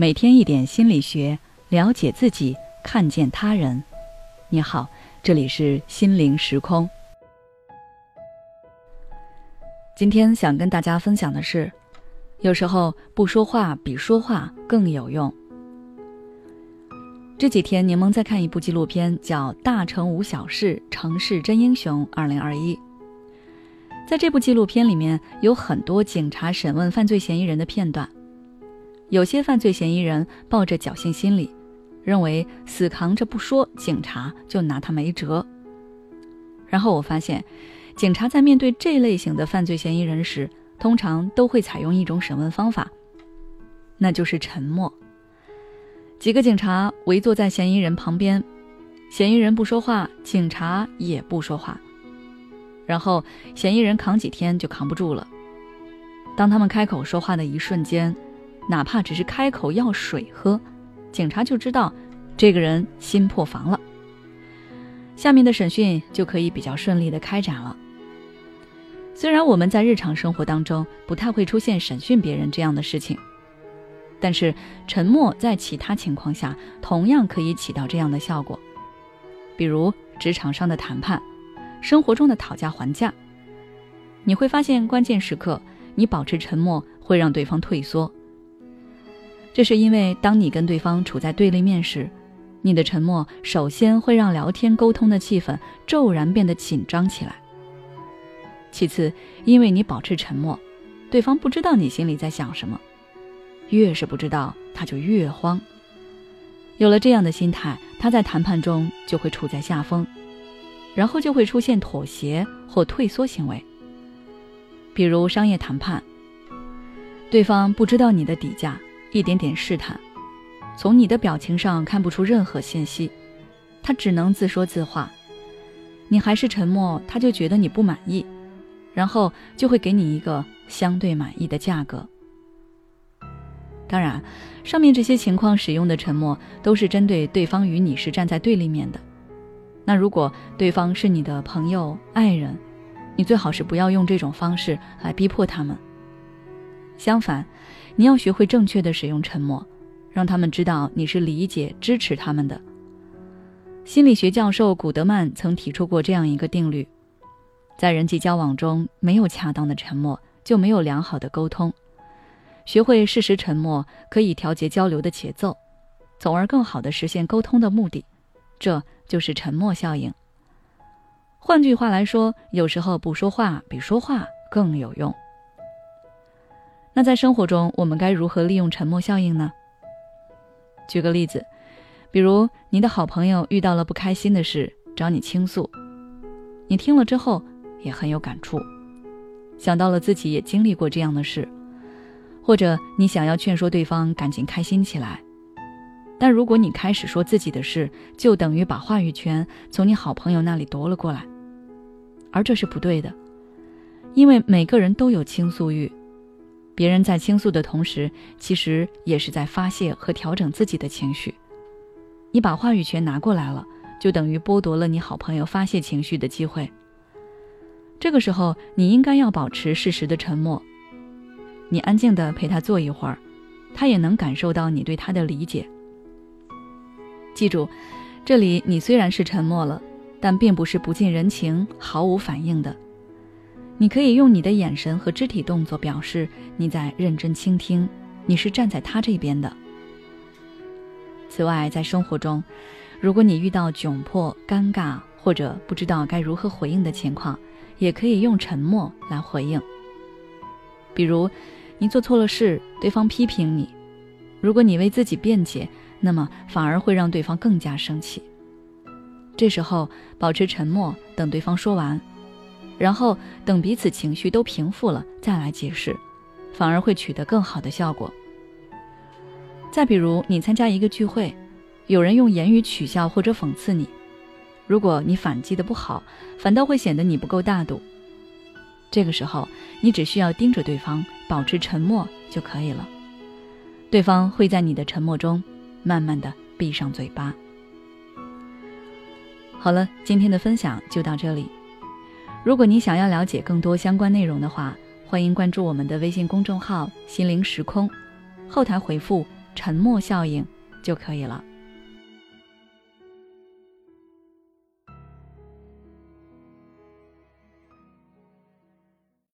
每天一点心理学，了解自己，看见他人。你好，这里是心灵时空。今天想跟大家分享的是，有时候不说话比说话更有用。这几天柠檬在看一部纪录片，叫《大城无小事，城市真英雄》二零二一。在这部纪录片里面，有很多警察审问犯罪嫌疑人的片段。有些犯罪嫌疑人抱着侥幸心理，认为死扛着不说，警察就拿他没辙。然后我发现，警察在面对这类型的犯罪嫌疑人时，通常都会采用一种审问方法，那就是沉默。几个警察围坐在嫌疑人旁边，嫌疑人不说话，警察也不说话。然后嫌疑人扛几天就扛不住了，当他们开口说话的一瞬间。哪怕只是开口要水喝，警察就知道这个人心破防了。下面的审讯就可以比较顺利的开展了。虽然我们在日常生活当中不太会出现审讯别人这样的事情，但是沉默在其他情况下同样可以起到这样的效果。比如职场上的谈判，生活中的讨价还价，你会发现关键时刻你保持沉默会让对方退缩。这是因为，当你跟对方处在对立面时，你的沉默首先会让聊天沟通的气氛骤然变得紧张起来。其次，因为你保持沉默，对方不知道你心里在想什么，越是不知道，他就越慌。有了这样的心态，他在谈判中就会处在下风，然后就会出现妥协或退缩行为。比如商业谈判，对方不知道你的底价。一点点试探，从你的表情上看不出任何信息，他只能自说自话。你还是沉默，他就觉得你不满意，然后就会给你一个相对满意的价格。当然，上面这些情况使用的沉默都是针对对方与你是站在对立面的。那如果对方是你的朋友、爱人，你最好是不要用这种方式来逼迫他们。相反。你要学会正确的使用沉默，让他们知道你是理解、支持他们的。心理学教授古德曼曾提出过这样一个定律：在人际交往中，没有恰当的沉默，就没有良好的沟通。学会适时沉默，可以调节交流的节奏，从而更好的实现沟通的目的。这就是沉默效应。换句话来说，有时候不说话比说话更有用。那在生活中，我们该如何利用沉默效应呢？举个例子，比如你的好朋友遇到了不开心的事，找你倾诉，你听了之后也很有感触，想到了自己也经历过这样的事，或者你想要劝说对方赶紧开心起来，但如果你开始说自己的事，就等于把话语权从你好朋友那里夺了过来，而这是不对的，因为每个人都有倾诉欲。别人在倾诉的同时，其实也是在发泄和调整自己的情绪。你把话语权拿过来了，就等于剥夺了你好朋友发泄情绪的机会。这个时候，你应该要保持适时的沉默。你安静的陪他坐一会儿，他也能感受到你对他的理解。记住，这里你虽然是沉默了，但并不是不近人情、毫无反应的。你可以用你的眼神和肢体动作表示你在认真倾听，你是站在他这边的。此外，在生活中，如果你遇到窘迫、尴尬或者不知道该如何回应的情况，也可以用沉默来回应。比如，你做错了事，对方批评你，如果你为自己辩解，那么反而会让对方更加生气。这时候，保持沉默，等对方说完。然后等彼此情绪都平复了再来解释，反而会取得更好的效果。再比如，你参加一个聚会，有人用言语取笑或者讽刺你，如果你反击的不好，反倒会显得你不够大度。这个时候，你只需要盯着对方，保持沉默就可以了。对方会在你的沉默中，慢慢的闭上嘴巴。好了，今天的分享就到这里。如果你想要了解更多相关内容的话，欢迎关注我们的微信公众号“心灵时空”，后台回复“沉默效应就可以了。